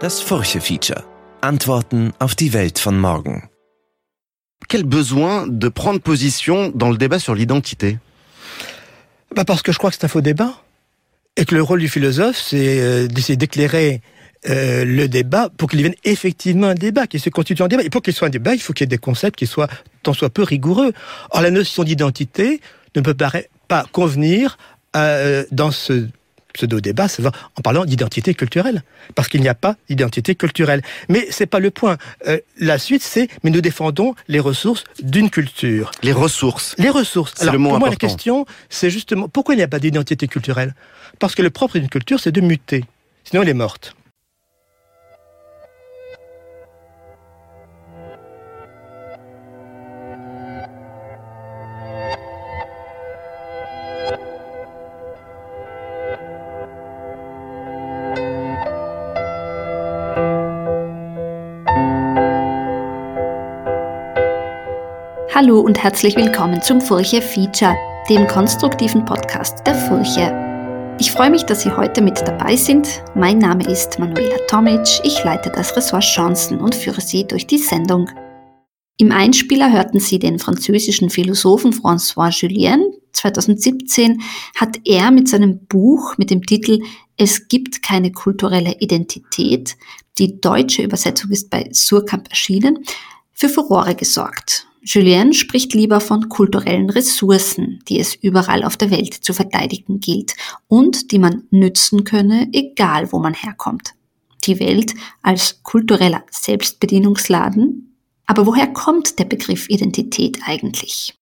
Das Furche-Feature. Antworten auf die Welt von morgen. Quel besoin de prendre position dans le débat sur l'identité? Bah Parce que je crois que c'est un faux débat. Et que le rôle du philosophe, c'est euh, d'essayer d'éclairer euh, le débat pour qu'il devienne effectivement un débat, qu'il se constitue en débat. Et pour qu'il soit un débat, il faut qu'il y ait des concepts qui soient tant soit peu rigoureux. Or, la notion d'identité ne peut pas convenir euh, dans ce pseudo-débat, en parlant d'identité culturelle, parce qu'il n'y a pas d'identité culturelle. Mais c'est pas le point. Euh, la suite, c'est mais nous défendons les ressources d'une culture. Les ressources. Les ressources. Alors le mot pour moi, la question, c'est justement pourquoi il n'y a pas d'identité culturelle? Parce que le propre d'une culture, c'est de muter. Sinon, elle est morte. Hallo und herzlich willkommen zum Furche Feature, dem konstruktiven Podcast der Furche. Ich freue mich, dass Sie heute mit dabei sind. Mein Name ist Manuela Tomic, ich leite das Ressort Chancen und führe Sie durch die Sendung. Im Einspieler hörten Sie den französischen Philosophen François Julien. 2017 hat er mit seinem Buch mit dem Titel Es gibt keine kulturelle Identität, die deutsche Übersetzung ist bei Surkamp erschienen, für Furore gesorgt. Julien spricht lieber von kulturellen Ressourcen, die es überall auf der Welt zu verteidigen gilt und die man nützen könne, egal wo man herkommt. Die Welt als kultureller Selbstbedienungsladen? Aber woher kommt der Begriff Identität eigentlich?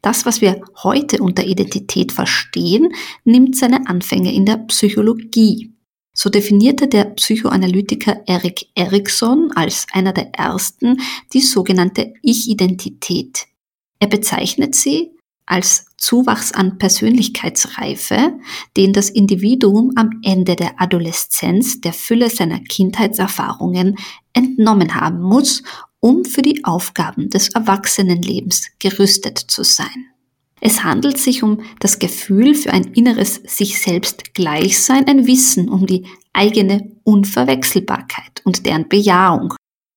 Das, was wir heute unter Identität verstehen, nimmt seine Anfänge in der Psychologie. So definierte der Psychoanalytiker Erik Erikson als einer der ersten die sogenannte Ich-Identität. Er bezeichnet sie als Zuwachs an Persönlichkeitsreife, den das Individuum am Ende der Adoleszenz der Fülle seiner Kindheitserfahrungen entnommen haben muss, um für die Aufgaben des Erwachsenenlebens gerüstet zu sein. Es handelt sich um das Gefühl für ein inneres sich selbst Gleichsein, ein Wissen um die eigene Unverwechselbarkeit und deren Bejahung.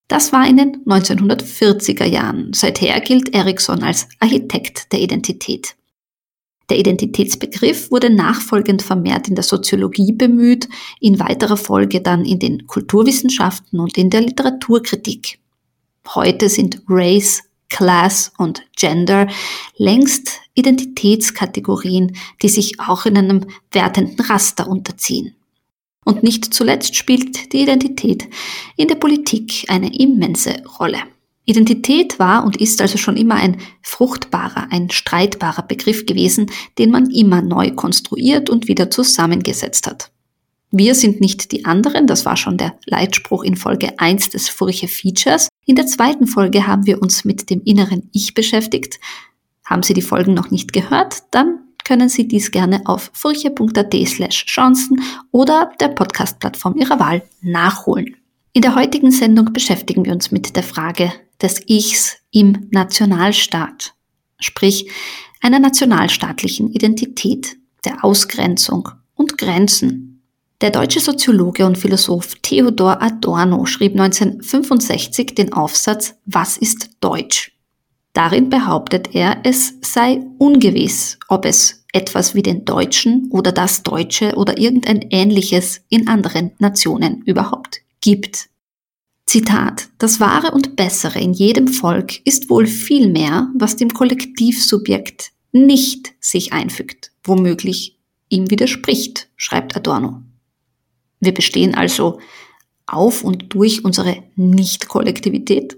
Das war in den 1940er Jahren. Seither gilt Erikson als Architekt der Identität. Der Identitätsbegriff wurde nachfolgend vermehrt in der Soziologie bemüht, in weiterer Folge dann in den Kulturwissenschaften und in der Literaturkritik. Heute sind Race, Class und Gender längst Identitätskategorien, die sich auch in einem wertenden Raster unterziehen. Und nicht zuletzt spielt die Identität in der Politik eine immense Rolle. Identität war und ist also schon immer ein fruchtbarer, ein streitbarer Begriff gewesen, den man immer neu konstruiert und wieder zusammengesetzt hat. Wir sind nicht die anderen, das war schon der Leitspruch in Folge 1 des Furche Features. In der zweiten Folge haben wir uns mit dem inneren Ich beschäftigt. Haben Sie die Folgen noch nicht gehört? Dann können Sie dies gerne auf furche.at slash Chancen oder der Podcast-Plattform Ihrer Wahl nachholen. In der heutigen Sendung beschäftigen wir uns mit der Frage des Ichs im Nationalstaat, sprich einer nationalstaatlichen Identität, der Ausgrenzung und Grenzen. Der deutsche Soziologe und Philosoph Theodor Adorno schrieb 1965 den Aufsatz Was ist Deutsch? Darin behauptet er, es sei ungewiss, ob es etwas wie den Deutschen oder das Deutsche oder irgendein ähnliches in anderen Nationen überhaupt gibt. Zitat, das Wahre und Bessere in jedem Volk ist wohl viel mehr, was dem Kollektivsubjekt nicht sich einfügt, womöglich ihm widerspricht, schreibt Adorno. Wir bestehen also auf und durch unsere Nicht-Kollektivität.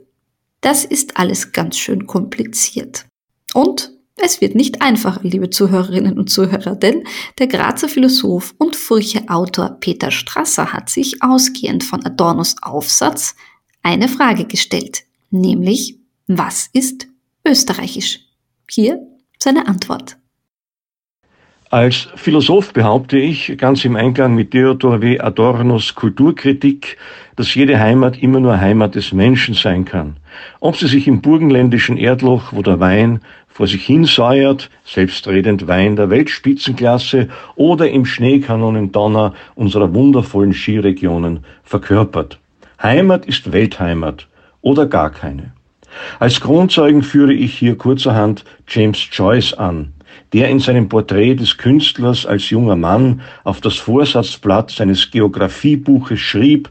Das ist alles ganz schön kompliziert. Und es wird nicht einfacher, liebe Zuhörerinnen und Zuhörer, denn der Grazer Philosoph und Furche-Autor Peter Strasser hat sich ausgehend von Adornos Aufsatz eine Frage gestellt, nämlich, was ist Österreichisch? Hier seine Antwort. Als Philosoph behaupte ich, ganz im Einklang mit Theodor W. Adornos Kulturkritik, dass jede Heimat immer nur Heimat des Menschen sein kann. Ob sie sich im burgenländischen Erdloch, wo der Wein vor sich hin säuert, selbstredend Wein der Weltspitzenklasse oder im Schneekanonendonner unserer wundervollen Skiregionen verkörpert. Heimat ist Weltheimat oder gar keine. Als Kronzeugen führe ich hier kurzerhand James Joyce an, der in seinem Porträt des Künstlers als junger Mann auf das Vorsatzblatt seines Geographiebuches schrieb,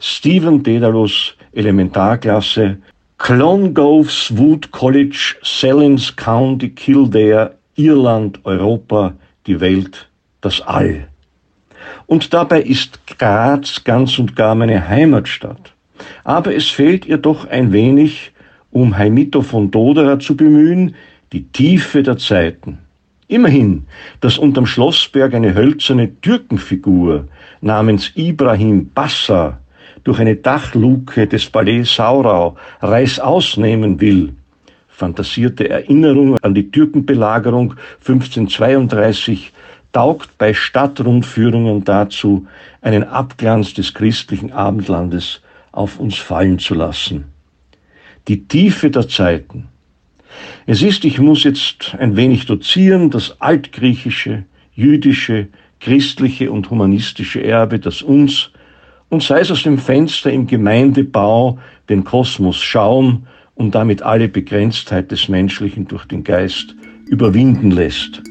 Stephen Dedalus, Elementarklasse, Clongoves Wood College, Sellins County, Kildare, Irland, Europa, die Welt, das All. Und dabei ist Graz ganz und gar meine Heimatstadt. Aber es fehlt ihr doch ein wenig, um Heimito von Doderer zu bemühen, die Tiefe der Zeiten. Immerhin, dass unterm Schlossberg eine hölzerne Türkenfigur namens Ibrahim Bassa durch eine Dachluke des Palais Saurau Reißaus nehmen will, fantasierte Erinnerung an die Türkenbelagerung 1532 taugt bei Stadtrundführungen dazu, einen Abglanz des christlichen Abendlandes auf uns fallen zu lassen. Die Tiefe der Zeiten. Es ist, ich muss jetzt ein wenig dozieren, das altgriechische, jüdische, christliche und humanistische Erbe, das uns und sei es aus dem Fenster im Gemeindebau den Kosmos schauen und damit alle Begrenztheit des Menschlichen durch den Geist überwinden lässt.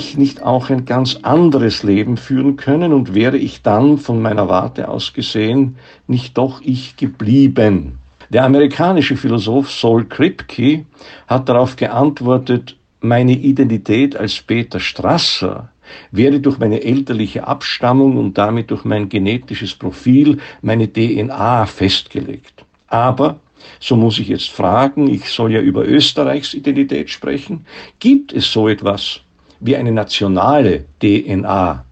Ich nicht auch ein ganz anderes Leben führen können und wäre ich dann von meiner Warte aus gesehen nicht doch ich geblieben? Der amerikanische Philosoph Saul Kripke hat darauf geantwortet, meine Identität als Peter Strasser wäre durch meine elterliche Abstammung und damit durch mein genetisches Profil, meine DNA festgelegt. Aber so muss ich jetzt fragen, ich soll ja über Österreichs Identität sprechen, gibt es so etwas wie eine nationale DNA.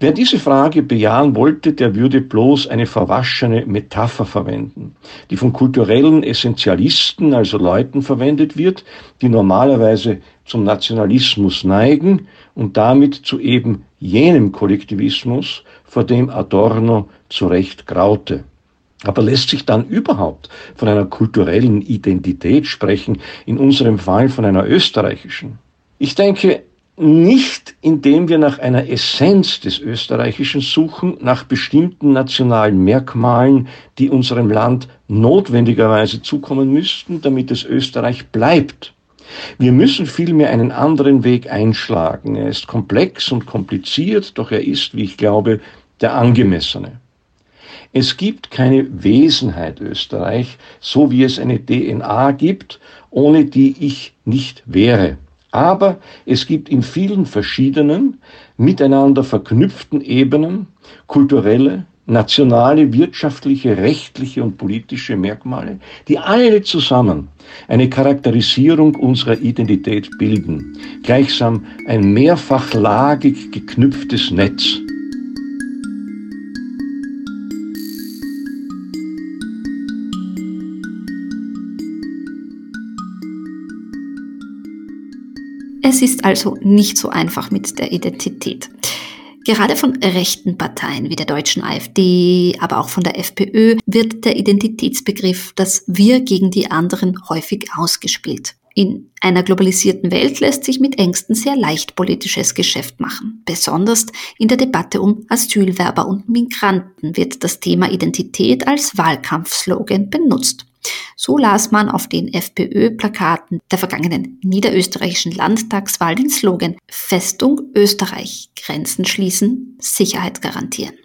Wer diese Frage bejahen wollte, der würde bloß eine verwaschene Metapher verwenden, die von kulturellen Essentialisten, also Leuten verwendet wird, die normalerweise zum Nationalismus neigen und damit zu eben jenem Kollektivismus, vor dem Adorno zu Recht graute. Aber lässt sich dann überhaupt von einer kulturellen Identität sprechen, in unserem Fall von einer österreichischen? Ich denke, nicht indem wir nach einer Essenz des Österreichischen suchen, nach bestimmten nationalen Merkmalen, die unserem Land notwendigerweise zukommen müssten, damit es Österreich bleibt. Wir müssen vielmehr einen anderen Weg einschlagen. Er ist komplex und kompliziert, doch er ist, wie ich glaube, der angemessene. Es gibt keine Wesenheit Österreich, so wie es eine DNA gibt, ohne die ich nicht wäre. Aber es gibt in vielen verschiedenen, miteinander verknüpften Ebenen kulturelle, nationale, wirtschaftliche, rechtliche und politische Merkmale, die alle zusammen eine Charakterisierung unserer Identität bilden, gleichsam ein mehrfachlagig geknüpftes Netz. Es ist also nicht so einfach mit der Identität. Gerade von rechten Parteien wie der deutschen AfD, aber auch von der FPÖ wird der Identitätsbegriff das Wir gegen die anderen häufig ausgespielt. In einer globalisierten Welt lässt sich mit Ängsten sehr leicht politisches Geschäft machen. Besonders in der Debatte um Asylwerber und Migranten wird das Thema Identität als Wahlkampfslogan benutzt. So las man auf den FPÖ-Plakaten der vergangenen niederösterreichischen Landtagswahl den Slogan Festung Österreich, Grenzen schließen, Sicherheit garantieren.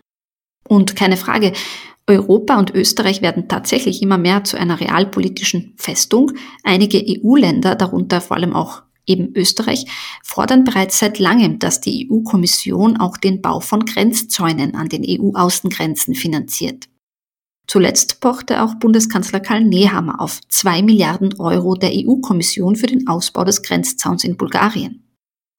Und keine Frage, Europa und Österreich werden tatsächlich immer mehr zu einer realpolitischen Festung. Einige EU-Länder, darunter vor allem auch eben Österreich, fordern bereits seit langem, dass die EU-Kommission auch den Bau von Grenzzäunen an den EU-Außengrenzen finanziert. Zuletzt pochte auch Bundeskanzler Karl Nehammer auf zwei Milliarden Euro der EU-Kommission für den Ausbau des Grenzzauns in Bulgarien.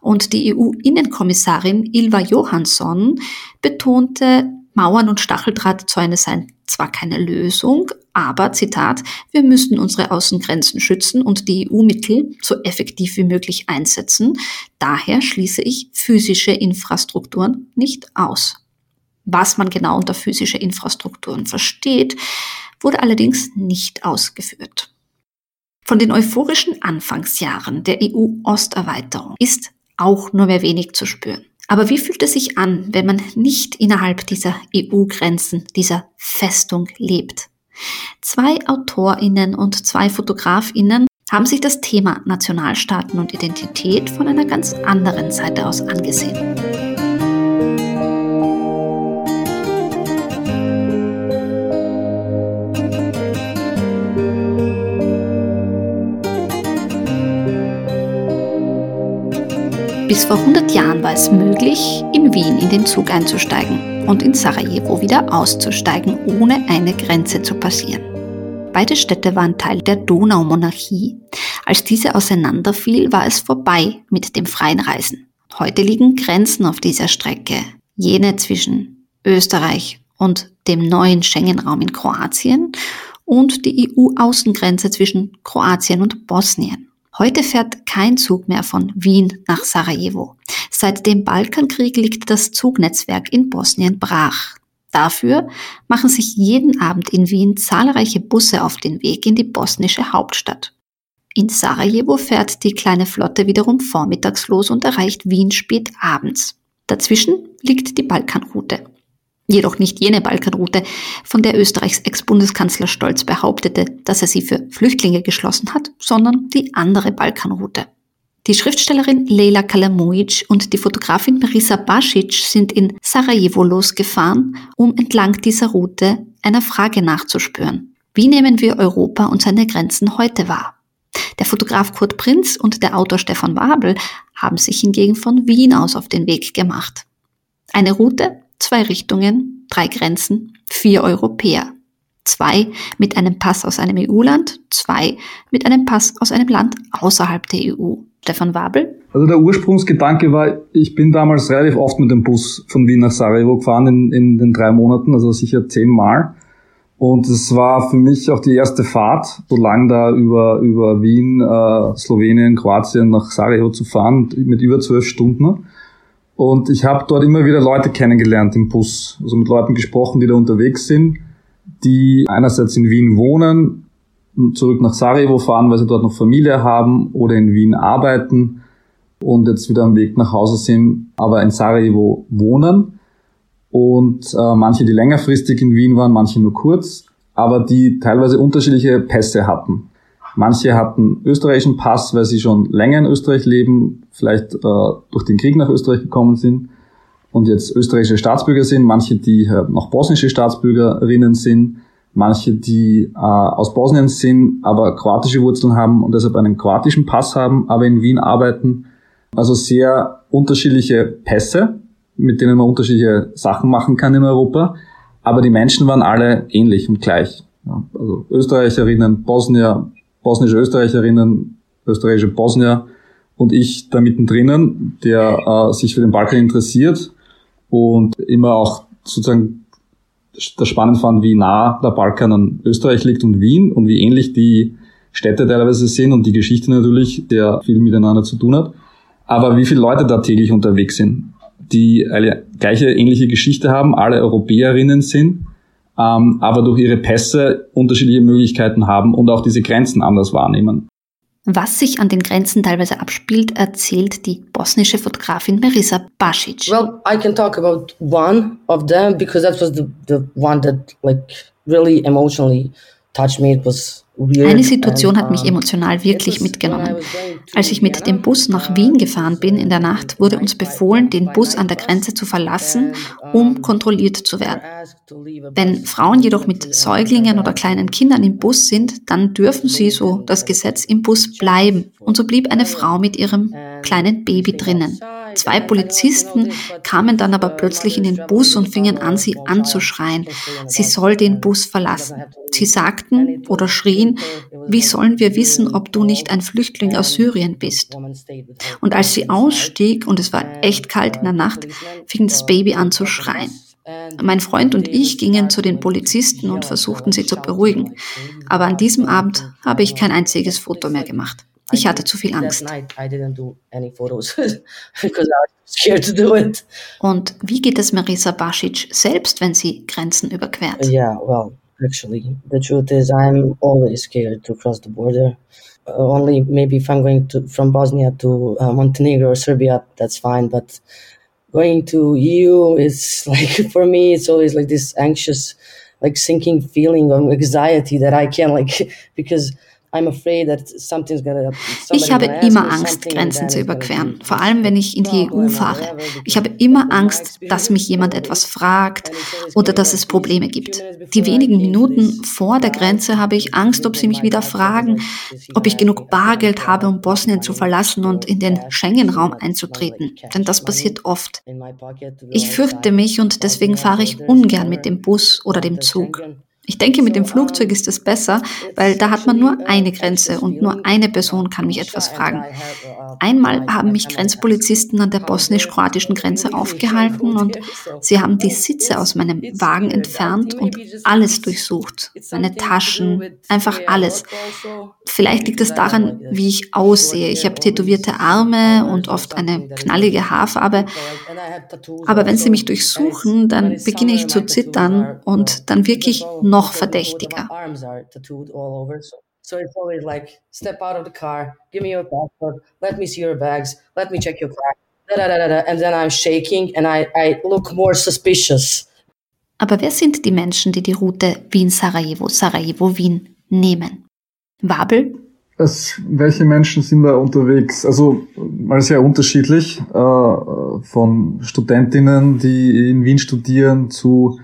Und die EU-Innenkommissarin Ilva Johansson betonte, Mauern und Stacheldrahtzäune seien zwar keine Lösung, aber, Zitat, wir müssten unsere Außengrenzen schützen und die EU-Mittel so effektiv wie möglich einsetzen. Daher schließe ich physische Infrastrukturen nicht aus. Was man genau unter physische Infrastrukturen versteht, wurde allerdings nicht ausgeführt. Von den euphorischen Anfangsjahren der EU-Osterweiterung ist auch nur mehr wenig zu spüren. Aber wie fühlt es sich an, wenn man nicht innerhalb dieser EU-Grenzen, dieser Festung lebt? Zwei Autorinnen und zwei Fotografinnen haben sich das Thema Nationalstaaten und Identität von einer ganz anderen Seite aus angesehen. Bis vor 100 Jahren war es möglich, in Wien in den Zug einzusteigen und in Sarajevo wieder auszusteigen, ohne eine Grenze zu passieren. Beide Städte waren Teil der Donaumonarchie. Als diese auseinanderfiel, war es vorbei mit dem freien Reisen. Heute liegen Grenzen auf dieser Strecke, jene zwischen Österreich und dem neuen Schengen-Raum in Kroatien und die EU-Außengrenze zwischen Kroatien und Bosnien. Heute fährt kein Zug mehr von Wien nach Sarajevo. Seit dem Balkankrieg liegt das Zugnetzwerk in Bosnien brach. Dafür machen sich jeden Abend in Wien zahlreiche Busse auf den Weg in die bosnische Hauptstadt. In Sarajevo fährt die kleine Flotte wiederum vormittags los und erreicht Wien spät abends. Dazwischen liegt die Balkanroute jedoch nicht jene Balkanroute, von der Österreichs Ex-Bundeskanzler Stolz behauptete, dass er sie für Flüchtlinge geschlossen hat, sondern die andere Balkanroute. Die Schriftstellerin Leila Kalamujic und die Fotografin Marisa Basic sind in Sarajevo losgefahren, um entlang dieser Route einer Frage nachzuspüren. Wie nehmen wir Europa und seine Grenzen heute wahr? Der Fotograf Kurt Prinz und der Autor Stefan Wabel haben sich hingegen von Wien aus auf den Weg gemacht. Eine Route, zwei Richtungen, drei Grenzen, vier Europäer. Zwei mit einem Pass aus einem EU-Land, zwei mit einem Pass aus einem Land außerhalb der EU. Stefan Wabel? Also der Ursprungsgedanke war, ich bin damals relativ oft mit dem Bus von Wien nach Sarajevo gefahren in, in den drei Monaten, also sicher zehnmal. Und es war für mich auch die erste Fahrt, so lang da über, über Wien, äh, Slowenien, Kroatien nach Sarajevo zu fahren, mit über zwölf Stunden. Und ich habe dort immer wieder Leute kennengelernt im Bus, also mit Leuten gesprochen, die da unterwegs sind, die einerseits in Wien wohnen, zurück nach Sarajevo fahren, weil sie dort noch Familie haben oder in Wien arbeiten und jetzt wieder am Weg nach Hause sind, aber in Sarajevo wohnen. Und äh, manche, die längerfristig in Wien waren, manche nur kurz, aber die teilweise unterschiedliche Pässe hatten. Manche hatten österreichischen Pass, weil sie schon länger in Österreich leben, vielleicht äh, durch den Krieg nach Österreich gekommen sind und jetzt österreichische Staatsbürger sind. Manche, die äh, noch bosnische Staatsbürgerinnen sind. Manche, die äh, aus Bosnien sind, aber kroatische Wurzeln haben und deshalb einen kroatischen Pass haben, aber in Wien arbeiten. Also sehr unterschiedliche Pässe, mit denen man unterschiedliche Sachen machen kann in Europa. Aber die Menschen waren alle ähnlich und gleich. Ja, also Österreicherinnen, Bosnier, bosnische Österreicherinnen, österreichische Bosnier und ich da mittendrin, der äh, sich für den Balkan interessiert und immer auch sozusagen das spannend fand, wie nah der Balkan an Österreich liegt und Wien und wie ähnlich die Städte teilweise sind und die Geschichte natürlich, der viel miteinander zu tun hat. Aber wie viele Leute da täglich unterwegs sind, die eine gleiche ähnliche Geschichte haben, alle Europäerinnen sind ähm, aber durch ihre Pässe unterschiedliche Möglichkeiten haben und auch diese Grenzen anders wahrnehmen. Was sich an den Grenzen teilweise abspielt, erzählt die bosnische Fotografin Marisa Basic. Well, I can talk about one of them because that was the, the one that like really emotionally touched me. It was eine Situation hat mich emotional wirklich mitgenommen. Als ich mit dem Bus nach Wien gefahren bin in der Nacht, wurde uns befohlen, den Bus an der Grenze zu verlassen, um kontrolliert zu werden. Wenn Frauen jedoch mit Säuglingen oder kleinen Kindern im Bus sind, dann dürfen sie, so das Gesetz, im Bus bleiben. Und so blieb eine Frau mit ihrem kleinen Baby drinnen. Zwei Polizisten kamen dann aber plötzlich in den Bus und fingen an, sie anzuschreien. Sie soll den Bus verlassen. Sie sagten oder schrien, wie sollen wir wissen, ob du nicht ein Flüchtling aus Syrien bist? Und als sie ausstieg und es war echt kalt in der Nacht, fing das Baby an zu schreien. Mein Freund und ich gingen zu den Polizisten und versuchten sie zu beruhigen. Aber an diesem Abend habe ich kein einziges Foto mehr gemacht. Ich hatte zu viel Angst. Und wie geht es Marisa Basic selbst, wenn sie Grenzen überquert? Yeah, well, actually, the truth is I'm always scared to cross the border. Uh, only maybe if I'm going to, from Bosnia to uh, Montenegro or Serbia, that's fine. But going to EU is like for me, it's always like this anxious, like sinking feeling of anxiety that I can't like because Ich habe immer Angst, Grenzen zu überqueren, vor allem wenn ich in die EU fahre. Ich habe immer Angst, dass mich jemand etwas fragt oder dass es Probleme gibt. Die wenigen Minuten vor der Grenze habe ich Angst, ob sie mich wieder fragen, ob ich genug Bargeld habe, um Bosnien zu verlassen und in den Schengen-Raum einzutreten. Denn das passiert oft. Ich fürchte mich und deswegen fahre ich ungern mit dem Bus oder dem Zug. Ich denke, mit dem Flugzeug ist es besser, weil da hat man nur eine Grenze und nur eine Person kann mich etwas fragen. Einmal haben mich Grenzpolizisten an der bosnisch-kroatischen Grenze aufgehalten und sie haben die Sitze aus meinem Wagen entfernt und alles durchsucht. Meine Taschen, einfach alles. Vielleicht liegt es daran, wie ich aussehe. Ich habe tätowierte Arme und oft eine knallige Haarfarbe. Aber wenn sie mich durchsuchen, dann beginne ich zu zittern und dann wirke ich noch noch verdächtiger. So it's always like, step out of the car, give me your passport, let me see your bags, let me check your car. Da, da, da, and then I'm shaking and I, I look more suspicious. Aber wer sind die Menschen, die die Route Wien-Sarajevo, Sarajevo-Wien nehmen? Wabel? Es, welche Menschen sind da unterwegs? Also mal sehr unterschiedlich, äh, von Studentinnen, die in Wien studieren, zu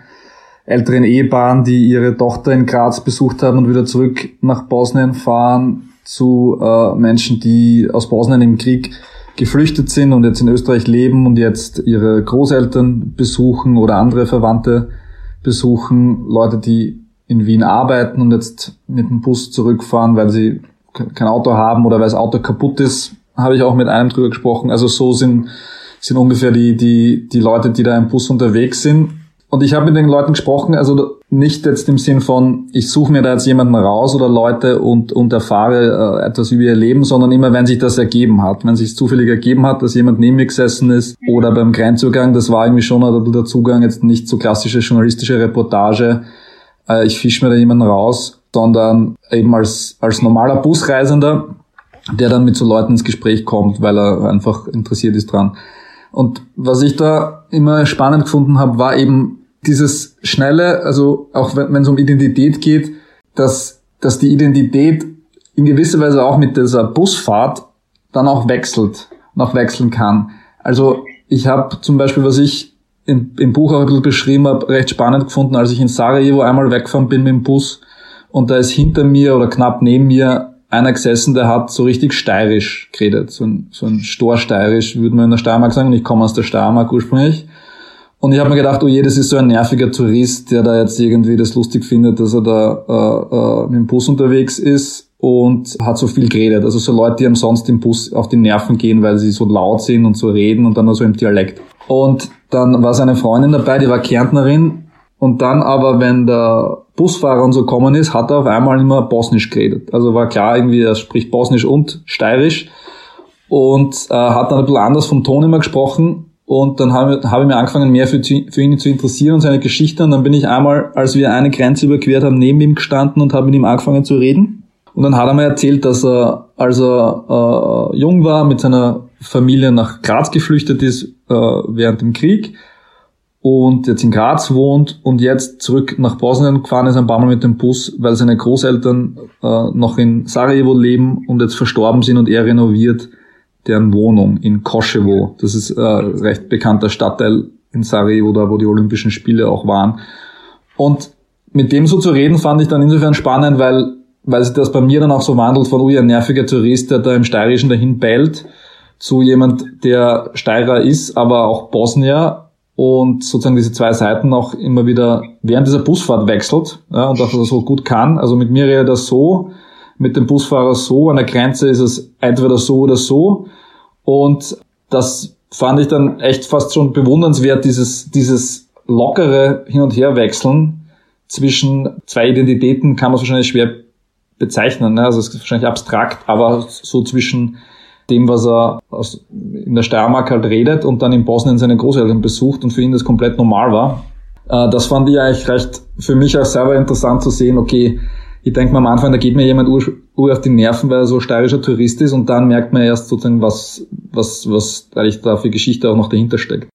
älteren Ehepaaren, die ihre Tochter in Graz besucht haben und wieder zurück nach Bosnien fahren, zu äh, Menschen, die aus Bosnien im Krieg geflüchtet sind und jetzt in Österreich leben und jetzt ihre Großeltern besuchen oder andere Verwandte besuchen, Leute, die in Wien arbeiten und jetzt mit dem Bus zurückfahren, weil sie kein Auto haben oder weil das Auto kaputt ist, habe ich auch mit einem drüber gesprochen. Also so sind, sind ungefähr die, die, die Leute, die da im Bus unterwegs sind. Und ich habe mit den Leuten gesprochen, also nicht jetzt im Sinn von, ich suche mir da jetzt jemanden raus oder Leute und, und erfahre äh, etwas über ihr Leben, sondern immer, wenn sich das ergeben hat. Wenn sich zufällig ergeben hat, dass jemand neben mir gesessen ist oder beim Grenzzugang, das war irgendwie schon ein der Zugang, jetzt nicht so klassische journalistische Reportage, äh, ich fische mir da jemanden raus, sondern eben als, als normaler Busreisender, der dann mit so Leuten ins Gespräch kommt, weil er einfach interessiert ist dran. Und was ich da immer spannend gefunden habe, war eben dieses schnelle, also auch wenn, es um Identität geht, dass, dass die Identität in gewisser Weise auch mit dieser Busfahrt dann auch wechselt auch wechseln kann. Also ich habe zum Beispiel, was ich im, im Buch auch ein bisschen beschrieben habe, recht spannend gefunden, als ich in Sarajevo einmal weggefahren bin mit dem Bus und da ist hinter mir oder knapp neben mir einer gesessen, der hat so richtig steirisch geredet, so ein, so ein Storsteirisch, würde man in der Steiermark sagen, und ich komme aus der Steiermark ursprünglich. Und ich habe mir gedacht, oh je, das ist so ein nerviger Tourist, der da jetzt irgendwie das lustig findet, dass er da äh, äh, mit dem Bus unterwegs ist und hat so viel geredet. Also so Leute, die einem sonst im Bus auf die Nerven gehen, weil sie so laut sind und so reden und dann nur so im Dialekt. Und dann war seine Freundin dabei, die war Kärntnerin. Und dann aber, wenn der Busfahrer und so gekommen ist, hat er auf einmal immer Bosnisch geredet. Also war klar irgendwie, er spricht Bosnisch und Steirisch und äh, hat dann ein bisschen anders vom Ton immer gesprochen. Und dann habe hab ich mir angefangen, mehr für, für ihn zu interessieren und seine Geschichte. Und dann bin ich einmal, als wir eine Grenze überquert haben, neben ihm gestanden und habe mit ihm angefangen zu reden. Und dann hat er mir erzählt, dass er, als er äh, jung war, mit seiner Familie nach Graz geflüchtet ist äh, während dem Krieg und jetzt in Graz wohnt und jetzt zurück nach Bosnien gefahren ist, ein paar Mal mit dem Bus, weil seine Großeltern äh, noch in Sarajevo leben und jetzt verstorben sind und er renoviert deren Wohnung in Koschewo. Das ist äh, recht bekannter Stadtteil in Sarajevo, da wo die Olympischen Spiele auch waren. Und mit dem so zu reden, fand ich dann insofern spannend, weil, weil sich das bei mir dann auch so wandelt von, ui, ein nerviger Tourist, der da im Steirischen dahin bellt, zu jemand, der Steirer ist, aber auch Bosnier und sozusagen diese zwei Seiten auch immer wieder während dieser Busfahrt wechselt ja, und auch so gut kann. Also mit mir redet er so, mit dem Busfahrer so, an der Grenze ist es entweder so oder so und das fand ich dann echt fast schon bewundernswert, dieses, dieses lockere Hin- und Herwechseln zwischen zwei Identitäten kann man es wahrscheinlich schwer bezeichnen. Ne? Also es ist wahrscheinlich abstrakt, aber so zwischen dem, was er aus, in der Steiermark halt redet und dann in Bosnien seine Großeltern besucht und für ihn das komplett normal war. Äh, das fand ich eigentlich recht für mich auch selber interessant zu sehen, okay, ich denke mir am Anfang, da geht mir jemand ur, ur auf die Nerven, weil er so steirischer Tourist ist und dann merkt man erst sozusagen, was, was, was eigentlich da für Geschichte auch noch dahinter steckt.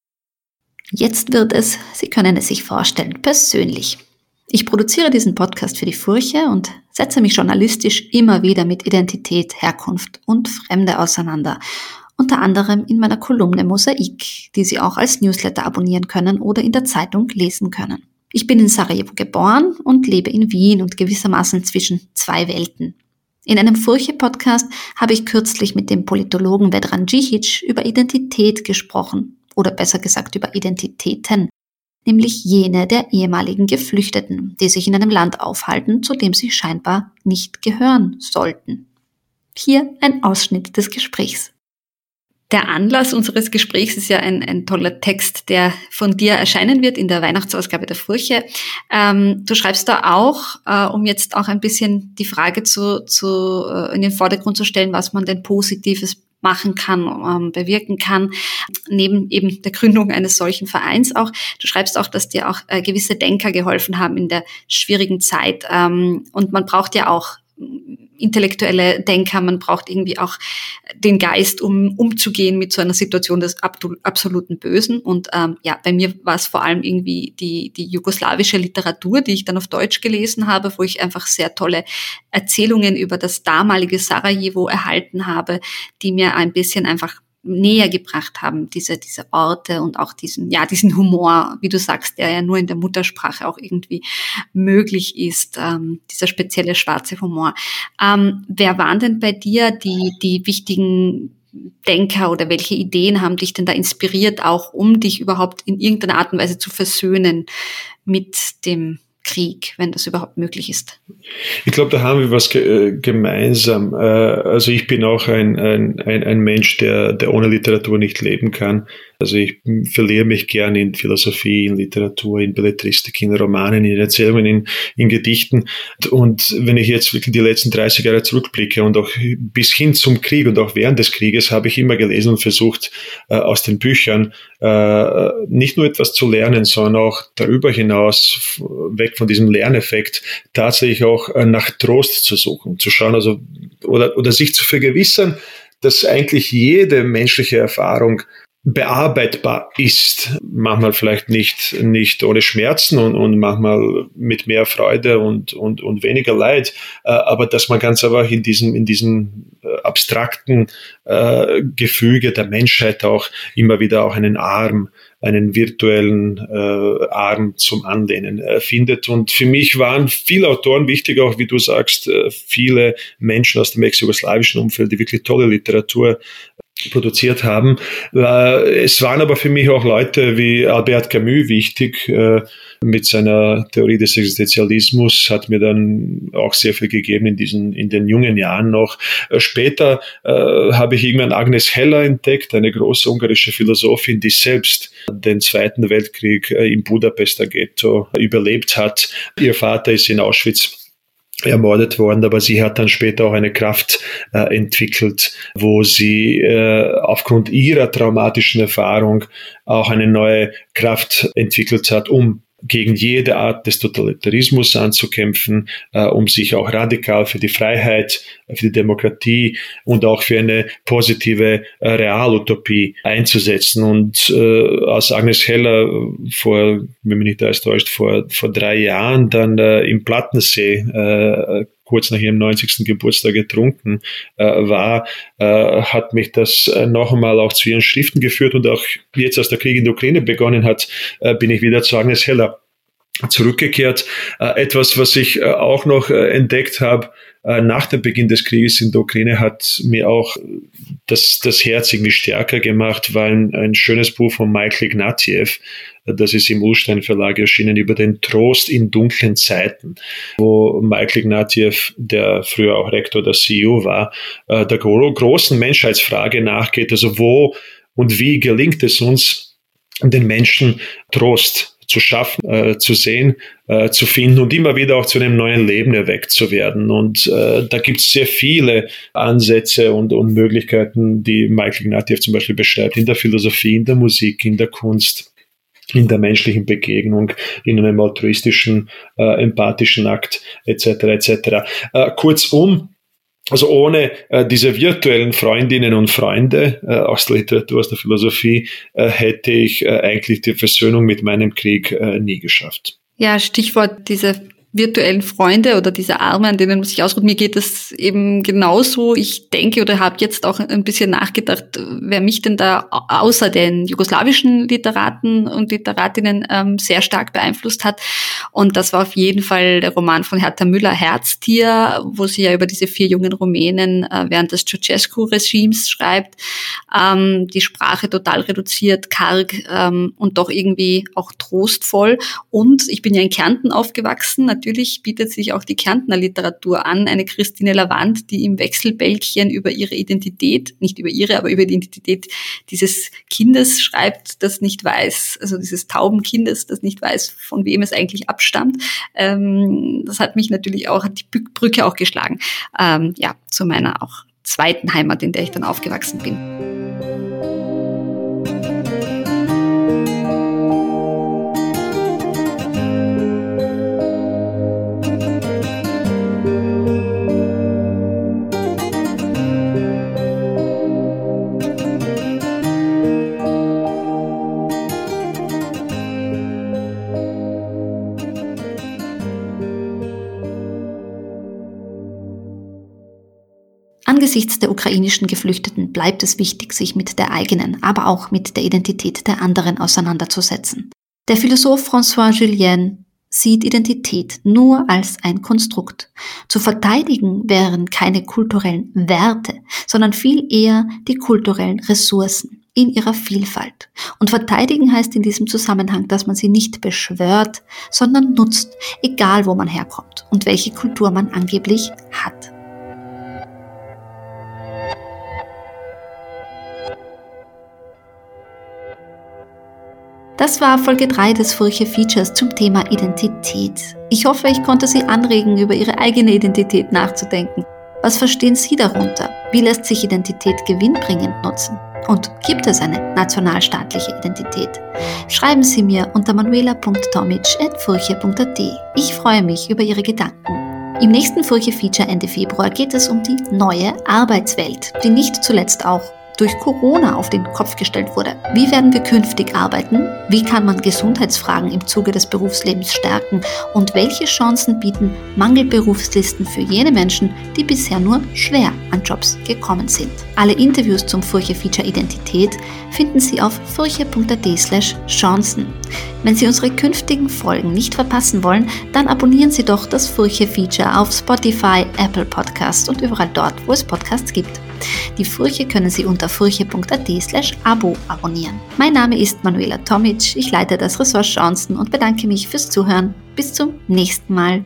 Jetzt wird es, Sie können es sich vorstellen, persönlich. Ich produziere diesen Podcast für die Furche und setze mich journalistisch immer wieder mit Identität, Herkunft und Fremde auseinander. Unter anderem in meiner Kolumne Mosaik, die Sie auch als Newsletter abonnieren können oder in der Zeitung lesen können. Ich bin in Sarajevo geboren und lebe in Wien und gewissermaßen zwischen zwei Welten. In einem Furche-Podcast habe ich kürzlich mit dem Politologen Vedran Džihić über Identität gesprochen oder besser gesagt über Identitäten nämlich jene der ehemaligen Geflüchteten, die sich in einem Land aufhalten, zu dem sie scheinbar nicht gehören sollten. Hier ein Ausschnitt des Gesprächs. Der Anlass unseres Gesprächs ist ja ein, ein toller Text, der von dir erscheinen wird in der Weihnachtsausgabe der Furche. Ähm, du schreibst da auch, äh, um jetzt auch ein bisschen die Frage zu, zu, äh, in den Vordergrund zu stellen, was man denn Positives machen kann, ähm, bewirken kann, neben eben der Gründung eines solchen Vereins auch. Du schreibst auch, dass dir auch äh, gewisse Denker geholfen haben in der schwierigen Zeit. Ähm, und man braucht ja auch intellektuelle Denker, man braucht irgendwie auch den Geist, um umzugehen mit so einer Situation des absoluten Bösen. Und ähm, ja, bei mir war es vor allem irgendwie die, die jugoslawische Literatur, die ich dann auf Deutsch gelesen habe, wo ich einfach sehr tolle Erzählungen über das damalige Sarajevo erhalten habe, die mir ein bisschen einfach näher gebracht haben, diese, diese Orte und auch diesen, ja, diesen Humor, wie du sagst, der ja nur in der Muttersprache auch irgendwie möglich ist, ähm, dieser spezielle schwarze Humor. Ähm, wer waren denn bei dir die, die wichtigen Denker oder welche Ideen haben dich denn da inspiriert, auch um dich überhaupt in irgendeiner Art und Weise zu versöhnen mit dem Krieg, wenn das überhaupt möglich ist? Ich glaube, da haben wir was ge gemeinsam. Äh, also ich bin auch ein, ein, ein Mensch, der, der ohne Literatur nicht leben kann. Also ich verliere mich gern in Philosophie, in Literatur, in Belletristik, in Romanen, in Erzählungen, in, in Gedichten. Und wenn ich jetzt wirklich die letzten 30 Jahre zurückblicke und auch bis hin zum Krieg und auch während des Krieges habe ich immer gelesen und versucht, äh, aus den Büchern äh, nicht nur etwas zu lernen, sondern auch darüber hinaus, weg von diesem Lerneffekt, tatsächlich auch äh, nach Trost zu suchen, zu schauen, also oder, oder sich zu vergewissern, dass eigentlich jede menschliche Erfahrung bearbeitbar ist. Manchmal vielleicht nicht, nicht ohne Schmerzen und, und manchmal mit mehr Freude und, und, und weniger Leid, äh, aber dass man ganz einfach in diesem, in diesem äh, abstrakten äh, Gefüge der Menschheit auch immer wieder auch einen Arm einen virtuellen äh, Arm zum Anlehnen äh, findet. Und für mich waren viele Autoren wichtig, auch wie du sagst, äh, viele Menschen aus dem ex-jugoslawischen Umfeld, die wirklich tolle Literatur produziert haben. Äh, es waren aber für mich auch Leute wie Albert Camus wichtig, äh, mit seiner Theorie des Existenzialismus hat mir dann auch sehr viel gegeben in diesen, in den jungen Jahren noch. Äh, später äh, habe ich irgendwann Agnes Heller entdeckt, eine große ungarische Philosophin, die selbst den Zweiten Weltkrieg im Budapester Ghetto überlebt hat. Ihr Vater ist in Auschwitz ermordet worden, aber sie hat dann später auch eine Kraft äh, entwickelt, wo sie äh, aufgrund ihrer traumatischen Erfahrung auch eine neue Kraft entwickelt hat, um gegen jede Art des Totalitarismus anzukämpfen, äh, um sich auch radikal für die Freiheit, für die Demokratie und auch für eine positive äh, Realutopie einzusetzen. Und äh, als Agnes Heller vor, wenn mich nicht täuscht, vor, vor drei Jahren dann äh, im Plattensee äh, kurz nach ihrem 90. Geburtstag getrunken äh, war, äh, hat mich das äh, noch einmal auch zu ihren Schriften geführt und auch jetzt, als der Krieg in der Ukraine begonnen hat, äh, bin ich wieder zu Agnes Heller zurückgekehrt. Äh, etwas, was ich äh, auch noch entdeckt habe, nach dem Beginn des Krieges in der Ukraine hat mir auch das, das Herz irgendwie stärker gemacht, war ein, ein schönes Buch von Michael Ignatieff, das ist im Urstein Verlag erschienen, über den Trost in dunklen Zeiten, wo Michael Ignatieff, der früher auch Rektor der CEU war, der großen Menschheitsfrage nachgeht, also wo und wie gelingt es uns, den Menschen Trost zu schaffen, äh, zu sehen, äh, zu finden und immer wieder auch zu einem neuen Leben erweckt zu werden. Und äh, da gibt es sehr viele Ansätze und, und Möglichkeiten, die Michael Ignatieff zum Beispiel beschreibt, in der Philosophie, in der Musik, in der Kunst in der menschlichen Begegnung, in einem altruistischen, äh, empathischen Akt etc. etc. Äh, kurzum, also ohne äh, diese virtuellen Freundinnen und Freunde äh, aus der Literatur, aus der Philosophie, äh, hätte ich äh, eigentlich die Versöhnung mit meinem Krieg äh, nie geschafft. Ja, Stichwort diese virtuellen Freunde oder diese Arme, an denen man sich ausruht. Mir geht das eben genauso. Ich denke oder habe jetzt auch ein bisschen nachgedacht, wer mich denn da außer den jugoslawischen Literaten und Literatinnen ähm, sehr stark beeinflusst hat. Und das war auf jeden Fall der Roman von Hertha Müller, Herztier, wo sie ja über diese vier jungen Rumänen äh, während des Ceausescu-Regimes schreibt. Ähm, die Sprache total reduziert, karg ähm, und doch irgendwie auch trostvoll. Und ich bin ja in Kärnten aufgewachsen, natürlich bietet sich auch die Kärntner Literatur an. Eine Christine Lavand, die im Wechselbälkchen über ihre Identität, nicht über ihre, aber über die Identität dieses Kindes schreibt, das nicht weiß, also dieses tauben Kindes, das nicht weiß, von wem es eigentlich abstammt. Ähm, das hat mich natürlich auch, hat die Brücke auch geschlagen, ähm, ja, zu meiner auch zweiten Heimat, in der ich dann aufgewachsen bin. Angesichts der ukrainischen Geflüchteten bleibt es wichtig, sich mit der eigenen, aber auch mit der Identität der anderen auseinanderzusetzen. Der Philosoph François Julien sieht Identität nur als ein Konstrukt. Zu verteidigen wären keine kulturellen Werte, sondern viel eher die kulturellen Ressourcen in ihrer Vielfalt. Und verteidigen heißt in diesem Zusammenhang, dass man sie nicht beschwört, sondern nutzt, egal wo man herkommt und welche Kultur man angeblich hat. Das war Folge 3 des Furche Features zum Thema Identität. Ich hoffe, ich konnte Sie anregen, über Ihre eigene Identität nachzudenken. Was verstehen Sie darunter? Wie lässt sich Identität gewinnbringend nutzen? Und gibt es eine nationalstaatliche Identität? Schreiben Sie mir unter manuela.tomic.furche.at. Ich freue mich über Ihre Gedanken. Im nächsten Furche-Feature Ende Februar geht es um die neue Arbeitswelt, die nicht zuletzt auch durch Corona auf den Kopf gestellt wurde. Wie werden wir künftig arbeiten? Wie kann man Gesundheitsfragen im Zuge des Berufslebens stärken? Und welche Chancen bieten Mangelberufslisten für jene Menschen, die bisher nur schwer an Jobs gekommen sind? Alle Interviews zum Furche-Feature Identität finden Sie auf furche.at slash Chancen. Wenn Sie unsere künftigen Folgen nicht verpassen wollen, dann abonnieren Sie doch das Furche-Feature auf Spotify, Apple Podcasts und überall dort, wo es Podcasts gibt. Die Furche können Sie unter furche.at slash Abo abonnieren. Mein Name ist Manuela Tomic, ich leite das Ressort Chancen und bedanke mich fürs Zuhören. Bis zum nächsten Mal.